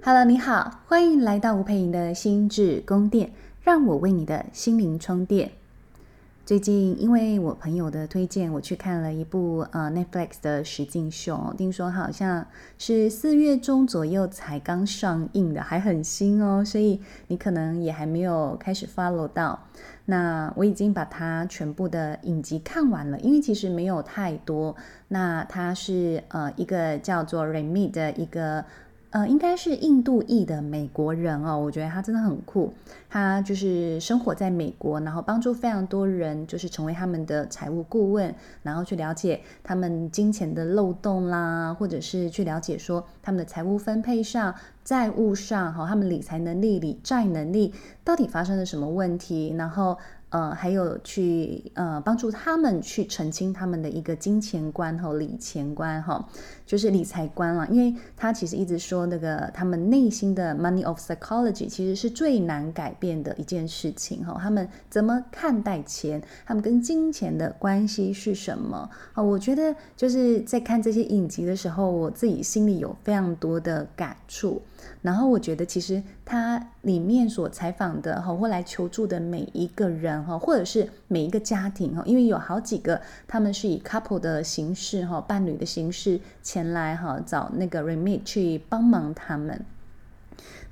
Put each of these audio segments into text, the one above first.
Hello，你好，欢迎来到吴佩莹的心智宫殿，让我为你的心灵充电。最近因为我朋友的推荐，我去看了一部呃 Netflix 的实境秀，听说好像是四月中左右才刚上映的，还很新哦，所以你可能也还没有开始 follow 到。那我已经把它全部的影集看完了，因为其实没有太多。那它是呃一个叫做 Remy 的一个。呃，应该是印度裔的美国人哦，我觉得他真的很酷。他就是生活在美国，然后帮助非常多人，就是成为他们的财务顾问，然后去了解他们金钱的漏洞啦，或者是去了解说他们的财务分配上、债务上，哈，他们理财能力、理债能力到底发生了什么问题，然后。呃，还有去呃帮助他们去澄清他们的一个金钱观和理钱观哈，就是理财观了。因为他其实一直说那个他们内心的 money of psychology 其实是最难改变的一件事情哈。他们怎么看待钱？他们跟金钱的关系是什么？啊，我觉得就是在看这些影集的时候，我自己心里有非常多的感触。然后我觉得，其实他里面所采访的哈，或来求助的每一个人哈，或者是每一个家庭哈，因为有好几个他们是以 couple 的形式哈，伴侣的形式前来哈，找那个 Remit 去帮忙他们。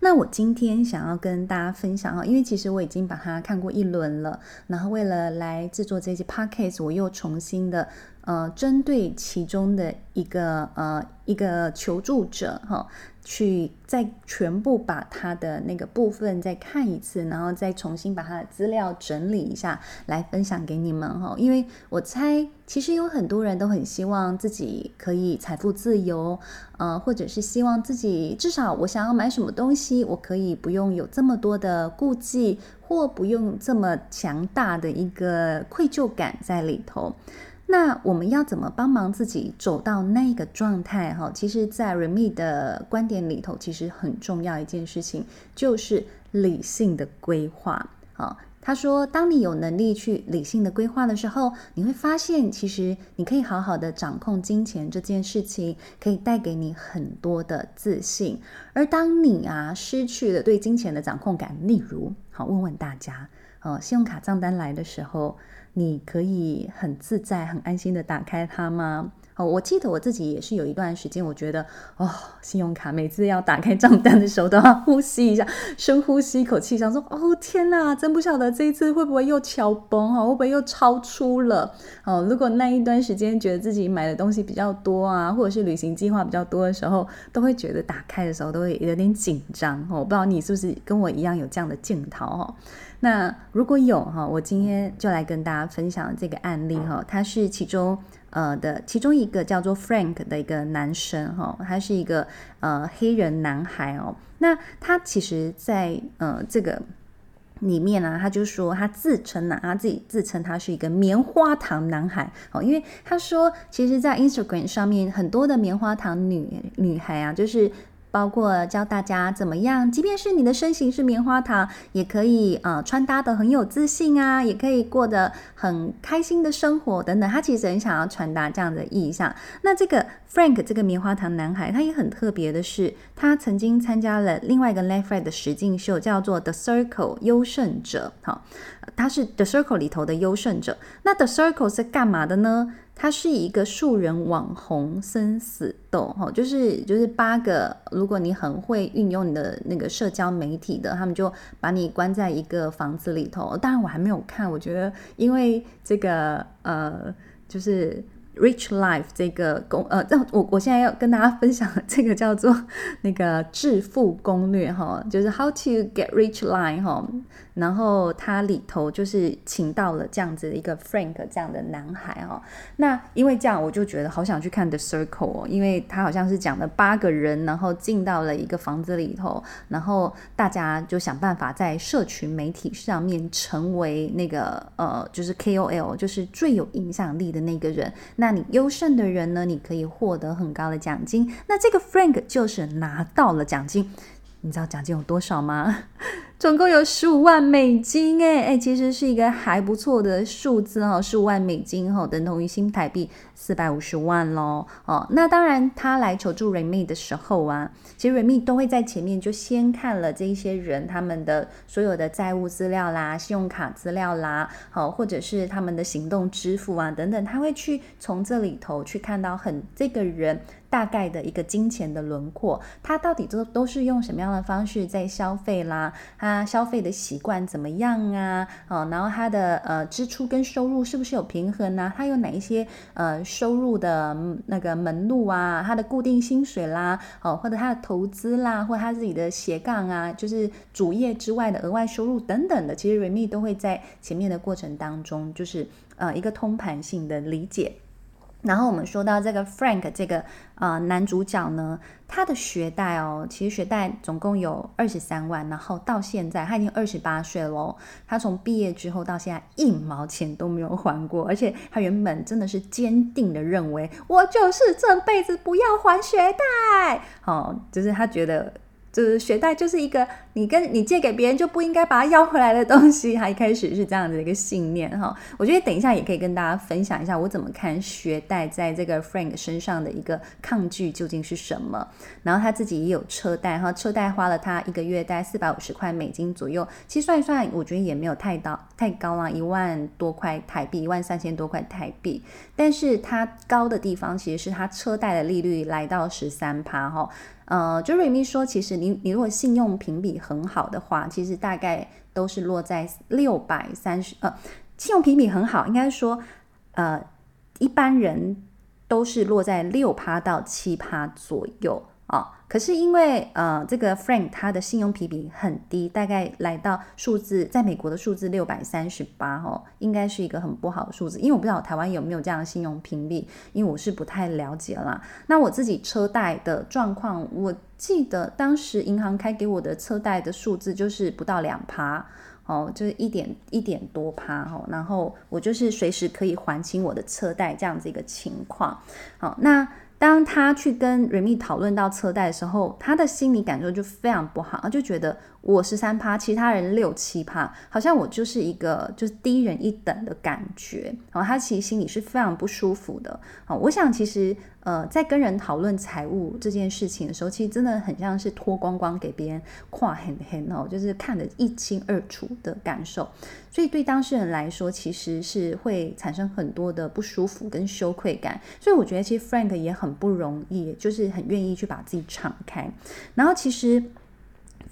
那我今天想要跟大家分享哈，因为其实我已经把它看过一轮了，然后为了来制作这些 podcast，我又重新的。呃，针对其中的一个呃一个求助者哈，去再全部把他的那个部分再看一次，然后再重新把他的资料整理一下，来分享给你们哈。因为我猜，其实有很多人都很希望自己可以财富自由，呃，或者是希望自己至少我想要买什么东西，我可以不用有这么多的顾忌，或不用这么强大的一个愧疚感在里头。那我们要怎么帮忙自己走到那个状态？哈，其实，在 Remy 的观点里头，其实很重要一件事情就是理性的规划。啊，他说，当你有能力去理性的规划的时候，你会发现，其实你可以好好的掌控金钱这件事情，可以带给你很多的自信。而当你啊失去了对金钱的掌控感，例如，好，问问大家，哦，信用卡账单来的时候。你可以很自在、很安心的打开它吗？哦，我记得我自己也是有一段时间，我觉得哦，信用卡每次要打开账单的时候，都要呼吸一下，深呼吸一口气，想说哦天哪，真不晓得这一次会不会又敲崩哈，会不会又超出了？哦，如果那一段时间觉得自己买的东西比较多啊，或者是旅行计划比较多的时候，都会觉得打开的时候都会有点紧张哦。我不知道你是不是跟我一样有这样的镜头哈？那如果有哈，我今天就来跟大家分享这个案例哈，它是其中。呃的其中一个叫做 Frank 的一个男生哈，他是一个呃黑人男孩哦。那他其实在呃这个里面呢、啊，他就说他自称呢、他自己自称他是一个棉花糖男孩哦，因为他说其实，在 Instagram 上面很多的棉花糖女女孩啊，就是。包括教大家怎么样，即便是你的身形是棉花糖，也可以呃穿搭的很有自信啊，也可以过得很开心的生活等等。他其实很想要传达这样的意象。那这个 Frank 这个棉花糖男孩，他也很特别的是，他曾经参加了另外一个 Netflix 的实境秀，叫做 The Circle 优胜者。好，他是 The Circle 里头的优胜者。那 The Circle 是干嘛的呢？它是一个素人网红生死斗，哈，就是就是八个，如果你很会运用你的那个社交媒体的，他们就把你关在一个房子里头。当然我还没有看，我觉得因为这个呃，就是。Rich Life 这个攻呃，这我我现在要跟大家分享的这个叫做 那个致富攻略哈，就是 How to Get Rich Life 哈，然后它里头就是请到了这样子的一个 Frank 这样的男孩哈，那因为这样我就觉得好想去看 The Circle 哦，因为他好像是讲了八个人，然后进到了一个房子里头，然后大家就想办法在社群媒体上面成为那个呃，就是 KOL，就是最有影响力的那个人。那那你优胜的人呢？你可以获得很高的奖金。那这个 Frank 就是拿到了奖金。你知道奖金有多少吗？总共有十五万美金，哎哎，其实是一个还不错的数字哦，十五万美金哈，等同于新台币四百五十万喽哦。那当然，他来求助 Remedy 的时候啊，其实 Remedy 都会在前面就先看了这一些人他们的所有的债务资料啦、信用卡资料啦，好，或者是他们的行动支付啊等等，他会去从这里头去看到很这个人。大概的一个金钱的轮廓，他到底都都是用什么样的方式在消费啦？消费的习惯怎么样啊？哦，然后他的呃支出跟收入是不是有平衡呢？他有哪一些呃收入的那个门路啊？他的固定薪水啦，哦，或者他的投资啦，或者他自己的斜杠啊，就是主业之外的额外收入等等的，其实 Remy 都会在前面的过程当中，就是呃一个通盘性的理解。然后我们说到这个 Frank 这个呃男主角呢，他的学贷哦，其实学贷总共有二十三万，然后到现在他已经二十八岁了，他从毕业之后到现在一毛钱都没有还过，而且他原本真的是坚定的认为，我就是这辈子不要还学贷，哦，就是他觉得。就是学贷就是一个你跟你借给别人就不应该把它要回来的东西，他一开始是这样的一个信念哈。我觉得等一下也可以跟大家分享一下我怎么看学贷在这个 Frank 身上的一个抗拒究竟是什么。然后他自己也有车贷哈，车贷花了他一个月大概四百五十块美金左右，其实算一算，我觉得也没有太高太高啊，一万多块台币，一万三千多块台币。但是它高的地方其实是他车贷的利率来到十三趴哈。呃，就瑞咪说，其实你你如果信用评比很好的话，其实大概都是落在六百三十，呃，信用评比很好，应该说，呃，一般人都是落在六趴到七趴左右。啊、可是因为呃，这个 Frank 他的信用评比很低，大概来到数字，在美国的数字六百三十八，哦，应该是一个很不好的数字。因为我不知道台湾有没有这样的信用评比，因为我是不太了解啦。那我自己车贷的状况，我记得当时银行开给我的车贷的数字就是不到两趴，哦，就是一点一点多趴，哦，然后我就是随时可以还清我的车贷这样子一个情况。好，那。当他去跟 Remy 讨论到车贷的时候，他的心理感受就非常不好，就觉得我十三趴，其他人六七趴，好像我就是一个就是低人一等的感觉。然后他其实心里是非常不舒服的。啊，我想其实呃，在跟人讨论财务这件事情的时候，其实真的很像是脱光光给别人跨很很哦，就是看得一清二楚的感受。所以对当事人来说，其实是会产生很多的不舒服跟羞愧感。所以我觉得其实 Frank 也很不容易，就是很愿意去把自己敞开。然后其实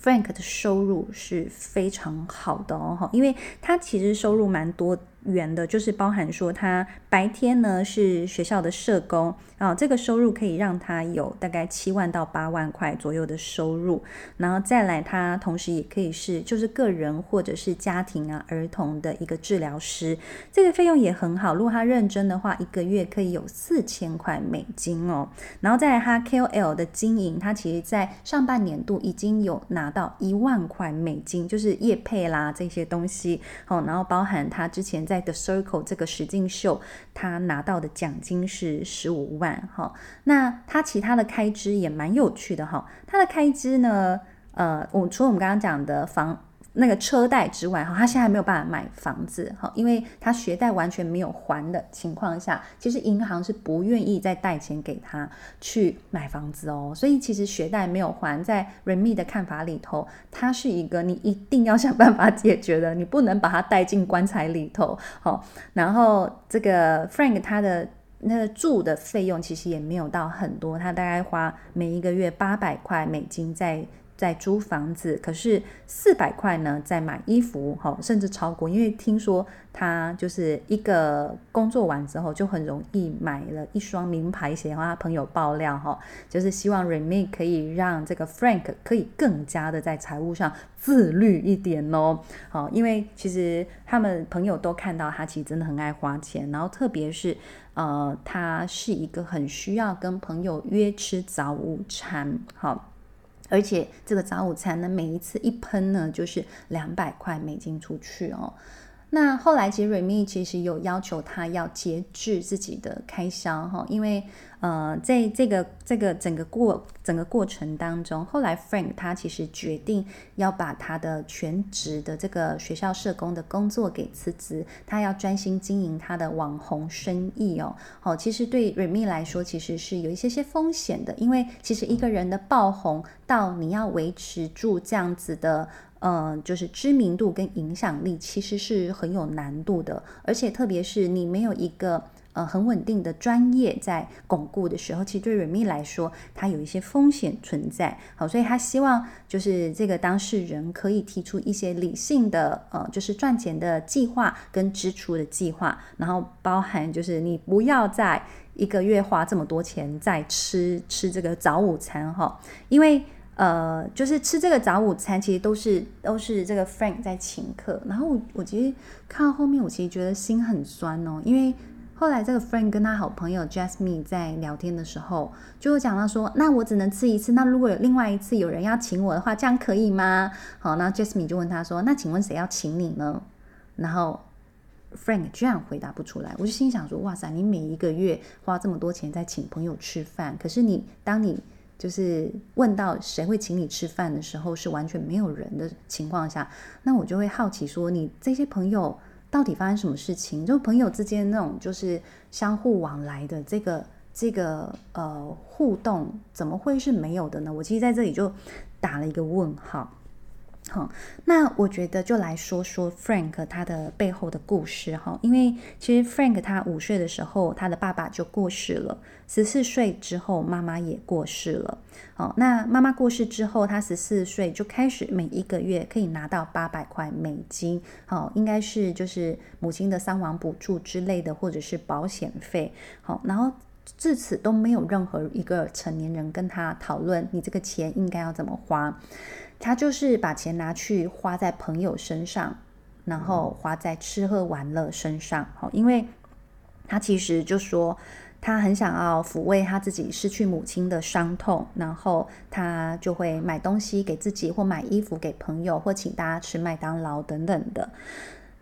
Frank 的收入是非常好的哦，因为他其实收入蛮多元的，就是包含说他白天呢是学校的社工。啊、这个收入可以让他有大概七万到八万块左右的收入，然后再来，他同时也可以是就是个人或者是家庭啊儿童的一个治疗师，这个费用也很好。如果他认真的话，一个月可以有四千块美金哦。然后再来，他 KOL 的经营，他其实在上半年度已经有拿到一万块美金，就是业配啦这些东西哦。然后包含他之前在在 The Circle 这个实境秀，他拿到的奖金是十五万。哈，那他其他的开支也蛮有趣的哈。他的开支呢，呃，我除了我们刚刚讲的房那个车贷之外，哈，他现在没有办法买房子哈，因为他学贷完全没有还的情况下，其实银行是不愿意再贷钱给他去买房子哦。所以其实学贷没有还，在 Remy 的看法里头，它是一个你一定要想办法解决的，你不能把它带进棺材里头。好，然后这个 Frank 他的。那个住的费用其实也没有到很多，他大概花每一个月八百块美金在在租房子，可是四百块呢在买衣服，哈，甚至超过，因为听说他就是一个工作完之后就很容易买了一双名牌鞋，然后他朋友爆料哈，就是希望 Remy 可以让这个 Frank 可以更加的在财务上自律一点哦，好，因为其实他们朋友都看到他其实真的很爱花钱，然后特别是呃，他是一个很需要跟朋友约吃早午餐，好。而且这个早午餐呢，每一次一喷呢，就是两百块美金出去哦。那后来其实 Remy 其实有要求他要节制自己的开销哈，因为呃在这个这个整个过整个过程当中，后来 Frank 他其实决定要把他的全职的这个学校社工的工作给辞职，他要专心经营他的网红生意哦。好，其实对 Remy 来说，其实是有一些些风险的，因为其实一个人的爆红到你要维持住这样子的。嗯，就是知名度跟影响力其实是很有难度的，而且特别是你没有一个呃很稳定的专业在巩固的时候，其实对 Remy 来说，它有一些风险存在。好，所以他希望就是这个当事人可以提出一些理性的呃，就是赚钱的计划跟支出的计划，然后包含就是你不要再一个月花这么多钱在吃吃这个早午餐哈，因为。呃，就是吃这个早午餐，其实都是都是这个 Frank 在请客。然后我我其实看到后面，我其实觉得心很酸哦，因为后来这个 Frank 跟他好朋友 Jasmine 在聊天的时候，就讲到说，那我只能吃一次，那如果有另外一次有人要请我的话，这样可以吗？好，那 Jasmine 就问他说，那请问谁要请你呢？然后 Frank 居然回答不出来，我就心想说，哇塞，你每一个月花这么多钱在请朋友吃饭，可是你当你就是问到谁会请你吃饭的时候，是完全没有人的情况下，那我就会好奇说，你这些朋友到底发生什么事情？就朋友之间那种就是相互往来的这个这个呃互动，怎么会是没有的呢？我其实在这里就打了一个问号。好，那我觉得就来说说 Frank 他的背后的故事哈，因为其实 Frank 他五岁的时候，他的爸爸就过世了，十四岁之后妈妈也过世了。好，那妈妈过世之后，他十四岁就开始每一个月可以拿到八百块美金，好，应该是就是母亲的丧亡补助之类的，或者是保险费。好，然后至此都没有任何一个成年人跟他讨论你这个钱应该要怎么花。他就是把钱拿去花在朋友身上，然后花在吃喝玩乐身上。好，因为他其实就说他很想要抚慰他自己失去母亲的伤痛，然后他就会买东西给自己，或买衣服给朋友，或请大家吃麦当劳等等的。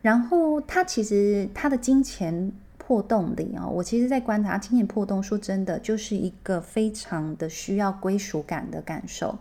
然后他其实他的金钱破洞里啊，我其实在观察金钱破洞，说真的，就是一个非常的需要归属感的感受。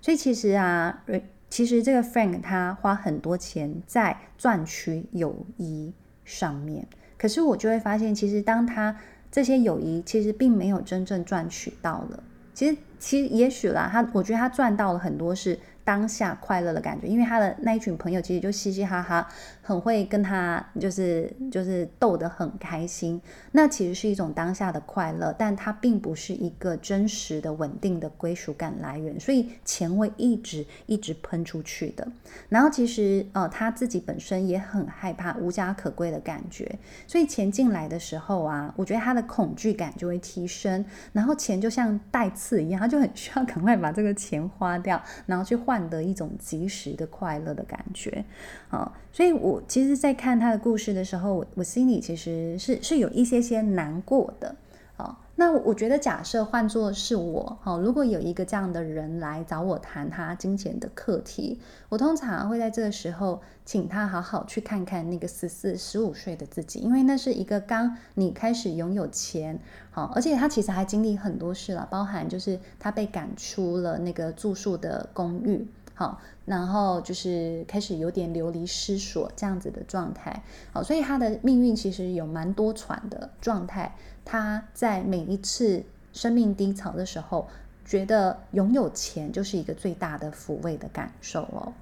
所以其实啊，其实这个 Frank 他花很多钱在赚取友谊上面，可是我就会发现，其实当他这些友谊其实并没有真正赚取到了，其实其实也许啦，他我觉得他赚到了很多是。当下快乐的感觉，因为他的那一群朋友其实就嘻嘻哈哈，很会跟他就是就是逗得很开心。那其实是一种当下的快乐，但它并不是一个真实的稳定的归属感来源，所以钱会一直一直喷出去的。然后其实呃他自己本身也很害怕无家可归的感觉，所以钱进来的时候啊，我觉得他的恐惧感就会提升，然后钱就像带刺一样，他就很需要赶快把这个钱花掉，然后去换。的一种及时的快乐的感觉，啊，所以我其实，在看他的故事的时候，我心里其实是是有一些些难过的，哦，那我觉得，假设换作是我，哦，如果有一个这样的人来找我谈他金钱的课题，我通常会在这个时候请他好好去看看那个十四、十五岁的自己，因为那是一个刚你开始拥有钱。好，而且他其实还经历很多事了，包含就是他被赶出了那个住宿的公寓，好，然后就是开始有点流离失所这样子的状态，好，所以他的命运其实有蛮多舛的状态。他在每一次生命低潮的时候，觉得拥有钱就是一个最大的抚慰的感受哦。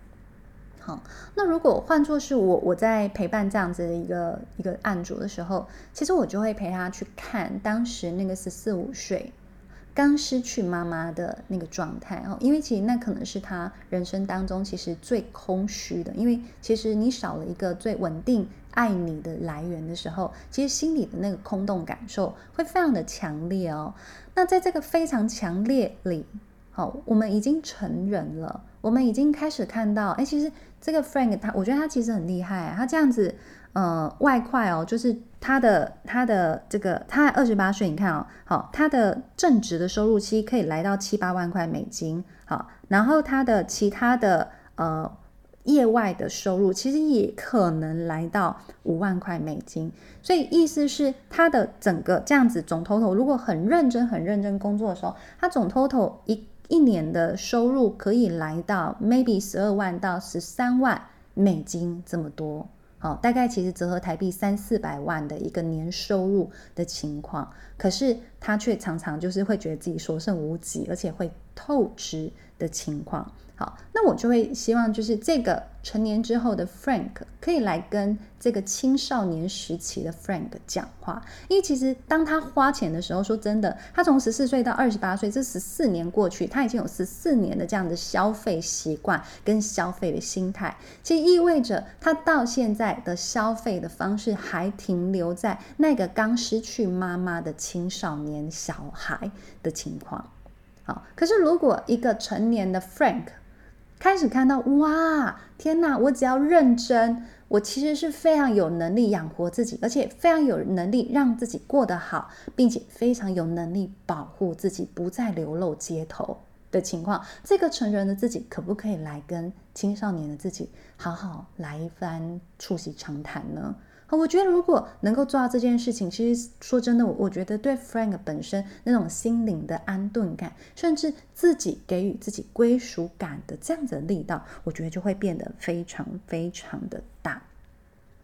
好，那如果换作是我，我在陪伴这样子的一个一个案主的时候，其实我就会陪他去看当时那个十四五岁刚失去妈妈的那个状态哦，因为其实那可能是他人生当中其实最空虚的，因为其实你少了一个最稳定爱你的来源的时候，其实心里的那个空洞感受会非常的强烈哦。那在这个非常强烈里，好，我们已经成人了，我们已经开始看到，哎，其实。这个 Frank 他，我觉得他其实很厉害啊，他这样子，呃，外快哦，就是他的他的这个，他二十八岁，你看哦，好，他的正职的收入期可以来到七八万块美金，好，然后他的其他的呃业外的收入其实也可能来到五万块美金，所以意思是他的整个这样子总 total，如果很认真、很认真工作的时候，他总 total 一一年的收入可以来到 maybe 十二万到十三万美金这么多，哦，大概其实折合台币三四百万的一个年收入的情况，可是他却常常就是会觉得自己所剩无几，而且会透支的情况。好，那我就会希望，就是这个成年之后的 Frank 可以来跟这个青少年时期的 Frank 讲话，因为其实当他花钱的时候，说真的，他从十四岁到二十八岁，这十四年过去，他已经有十四年的这样的消费习惯跟消费的心态，其实意味着他到现在的消费的方式还停留在那个刚失去妈妈的青少年小孩的情况。好，可是如果一个成年的 Frank，开始看到哇，天哪！我只要认真，我其实是非常有能力养活自己，而且非常有能力让自己过得好，并且非常有能力保护自己不再流露街头的情况。这个成人的自己可不可以来跟青少年的自己好好来一番促膝长谈呢？我觉得如果能够做到这件事情，其实说真的，我我觉得对 Frank 本身那种心灵的安顿感，甚至自己给予自己归属感的这样子的力道，我觉得就会变得非常非常的大。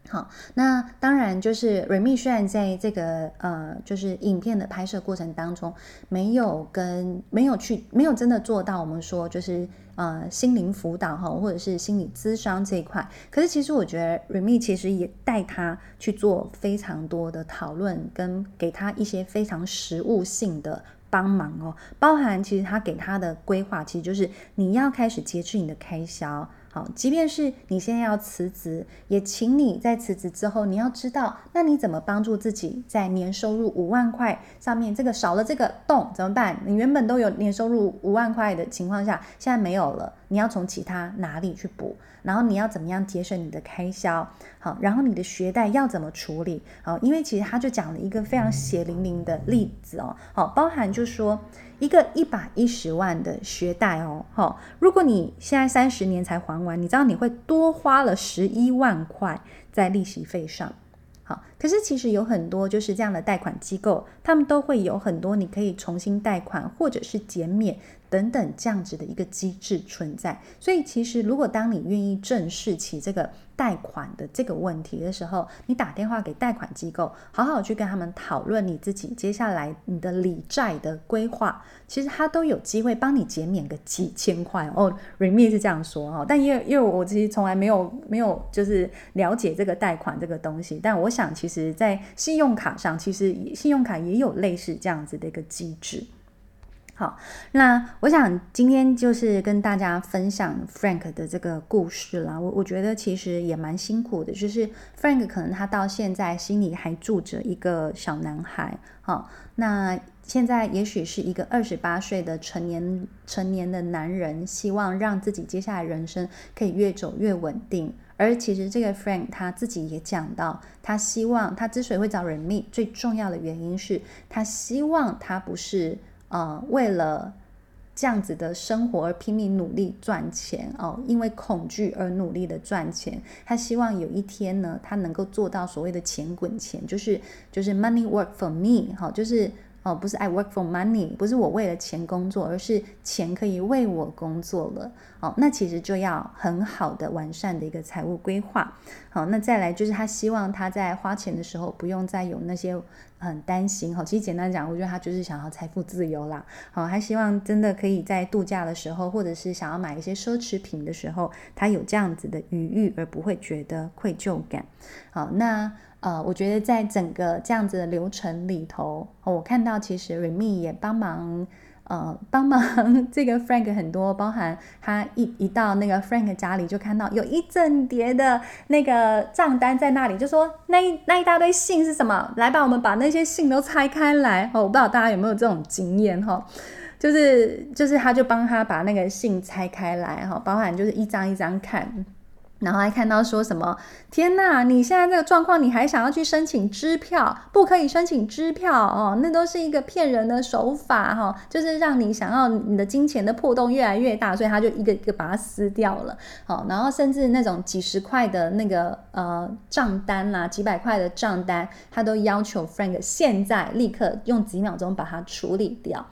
好，那当然就是 Remi 虽然在这个呃，就是影片的拍摄过程当中，没有跟没有去没有真的做到我们说就是呃心灵辅导哈，或者是心理咨商这一块。可是其实我觉得 Remi 其实也带他去做非常多的讨论，跟给他一些非常实务性的帮忙哦，包含其实他给他的规划，其实就是你要开始节制你的开销。好，即便是你现在要辞职，也请你在辞职之后，你要知道，那你怎么帮助自己在年收入五万块上面，这个少了这个洞怎么办？你原本都有年收入五万块的情况下，现在没有了，你要从其他哪里去补？然后你要怎么样节省你的开销？好，然后你的学贷要怎么处理？好，因为其实他就讲了一个非常血淋淋的例子哦，好，包含就说。一个一百一十万的学贷哦，好，如果你现在三十年才还完，你知道你会多花了十一万块在利息费上。好，可是其实有很多就是这样的贷款机构，他们都会有很多你可以重新贷款或者是减免等等这样子的一个机制存在。所以其实如果当你愿意正视起这个。贷款的这个问题的时候，你打电话给贷款机构，好好去跟他们讨论你自己接下来你的理债的规划，其实他都有机会帮你减免个几千块哦。Remi 是这样说哈，但因为因为我其实从来没有没有就是了解这个贷款这个东西，但我想其实在信用卡上，其实信用卡也有类似这样子的一个机制。好，那我想今天就是跟大家分享 Frank 的这个故事啦。我我觉得其实也蛮辛苦的，就是 Frank 可能他到现在心里还住着一个小男孩。好，那现在也许是一个二十八岁的成年成年的男人，希望让自己接下来人生可以越走越稳定。而其实这个 Frank 他自己也讲到，他希望他之所以会找人命最重要的原因是他希望他不是。呃，为了这样子的生活而拼命努力赚钱哦，因为恐惧而努力的赚钱。他希望有一天呢，他能够做到所谓的钱滚钱，就是就是 money work for me，好，就是。哦，不是 I work for money，不是我为了钱工作，而是钱可以为我工作了。哦，那其实就要很好的完善的一个财务规划。好，那再来就是他希望他在花钱的时候不用再有那些很担心。好，其实简单讲，我觉得他就是想要财富自由啦。好，他希望真的可以在度假的时候，或者是想要买一些奢侈品的时候，他有这样子的余裕，而不会觉得愧疚感。好，那。呃，我觉得在整个这样子的流程里头，我看到其实 Remi 也帮忙，呃，帮忙 这个 Frank 很多，包含他一一到那个 Frank 家里，就看到有一整叠的那个账单在那里，就说那一那一大堆信是什么？来吧，我们把那些信都拆开来。哦，我不知道大家有没有这种经验哈、哦，就是就是他就帮他把那个信拆开来哈，包含就是一张一张看。然后还看到说什么？天呐，你现在这个状况，你还想要去申请支票？不可以申请支票哦，那都是一个骗人的手法哈、哦，就是让你想要你的金钱的破洞越来越大，所以他就一个一个把它撕掉了。好，然后甚至那种几十块的那个呃账单啦，几百块的账单，他都要求 Frank 现在立刻用几秒钟把它处理掉。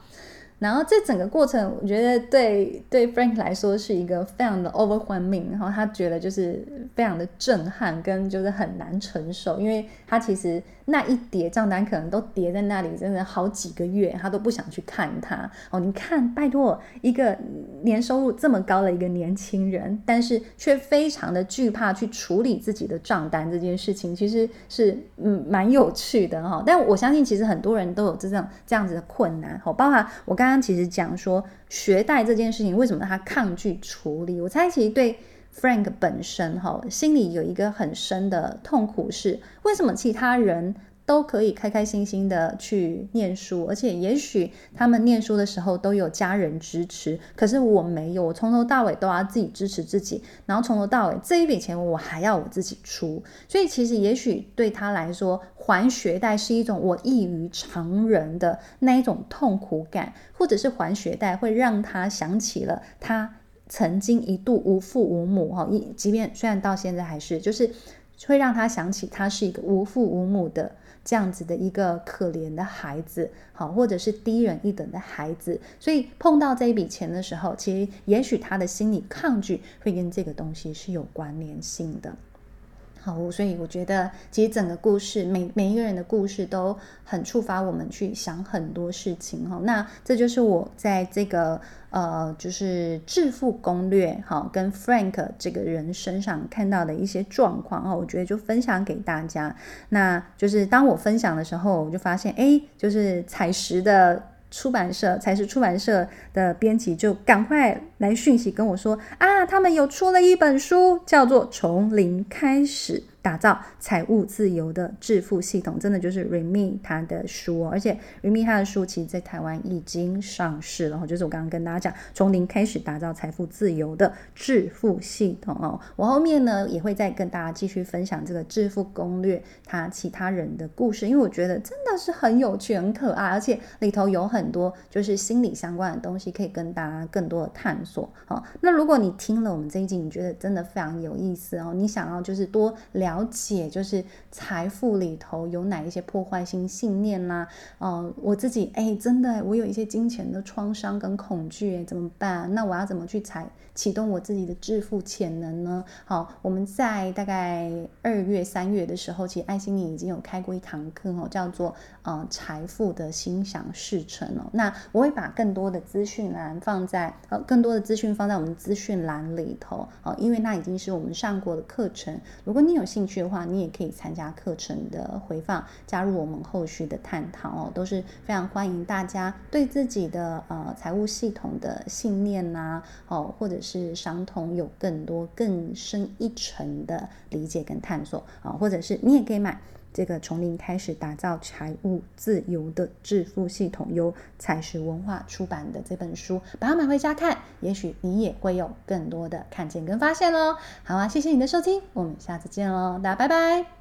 然后这整个过程，我觉得对对 Frank 来说是一个非常的 overwhelming，然后他觉得就是非常的震撼，跟就是很难承受，因为他其实那一叠账单可能都叠在那里，真的好几个月，他都不想去看它。哦，你看，拜托，一个年收入这么高的一个年轻人，但是却非常的惧怕去处理自己的账单这件事情，其实是嗯蛮有趣的哈。但我相信，其实很多人都有这种这样子的困难，好，包含我刚。刚其实讲说学贷这件事情，为什么他抗拒处理？我猜其实对 Frank 本身哈，心里有一个很深的痛苦是，为什么其他人都可以开开心心的去念书，而且也许他们念书的时候都有家人支持，可是我没有，我从头到尾都要自己支持自己，然后从头到尾这一笔钱我还要我自己出，所以其实也许对他来说，还学贷是一种我异于常人的那一种痛苦感，或者是还学贷会让他想起了他曾经一度无父无母哈，一即便虽然到现在还是，就是会让他想起他是一个无父无母的。这样子的一个可怜的孩子，好，或者是低人一等的孩子，所以碰到这一笔钱的时候，其实也许他的心理抗拒会跟这个东西是有关联性的。好，所以我觉得其实整个故事，每每一个人的故事都很触发我们去想很多事情哈。那这就是我在这个呃，就是致富攻略哈，跟 Frank 这个人身上看到的一些状况哈，我觉得就分享给大家。那就是当我分享的时候，我就发现，哎，就是采石的。出版社，才是出版社的编辑就赶快来讯息跟我说啊，他们有出了一本书，叫做《从零开始》。打造财务自由的致富系统，真的就是 Remy 他的书，哦而且 Remy 他的书其实在台湾已经上市了。就是我刚刚跟大家讲，从零开始打造财富自由的致富系统哦。我后面呢也会再跟大家继续分享这个致富攻略，他其他人的故事，因为我觉得真的是很有趣、很可爱，而且里头有很多就是心理相关的东西，可以跟大家更多的探索。好，那如果你听了我们这一集，你觉得真的非常有意思哦，你想要就是多聊。了解就是财富里头有哪一些破坏性信念啦、啊？哦、呃，我自己哎，真的我有一些金钱的创伤跟恐惧，怎么办？那我要怎么去采启动我自己的致富潜能呢？好，我们在大概二月、三月的时候，其实爱心你已经有开过一堂课哦，叫做呃财富的心想事成哦。那我会把更多的资讯栏放在呃更多的资讯放在我们资讯栏里头哦，因为那已经是我们上过的课程。如果你有兴兴趣的话，你也可以参加课程的回放，加入我们后续的探讨哦，都是非常欢迎大家对自己的呃财务系统的信念呐、哦，或者是伤痛有更多更深一层的理解跟探索啊、或者是你也可以买这个从零开始打造财务自由的致富系统，由采石文化出版的这本书，把它买回家看，也许你也会有更多的看见跟发现喽。好啊，谢谢你的收听，我们下次见喽，大家拜拜。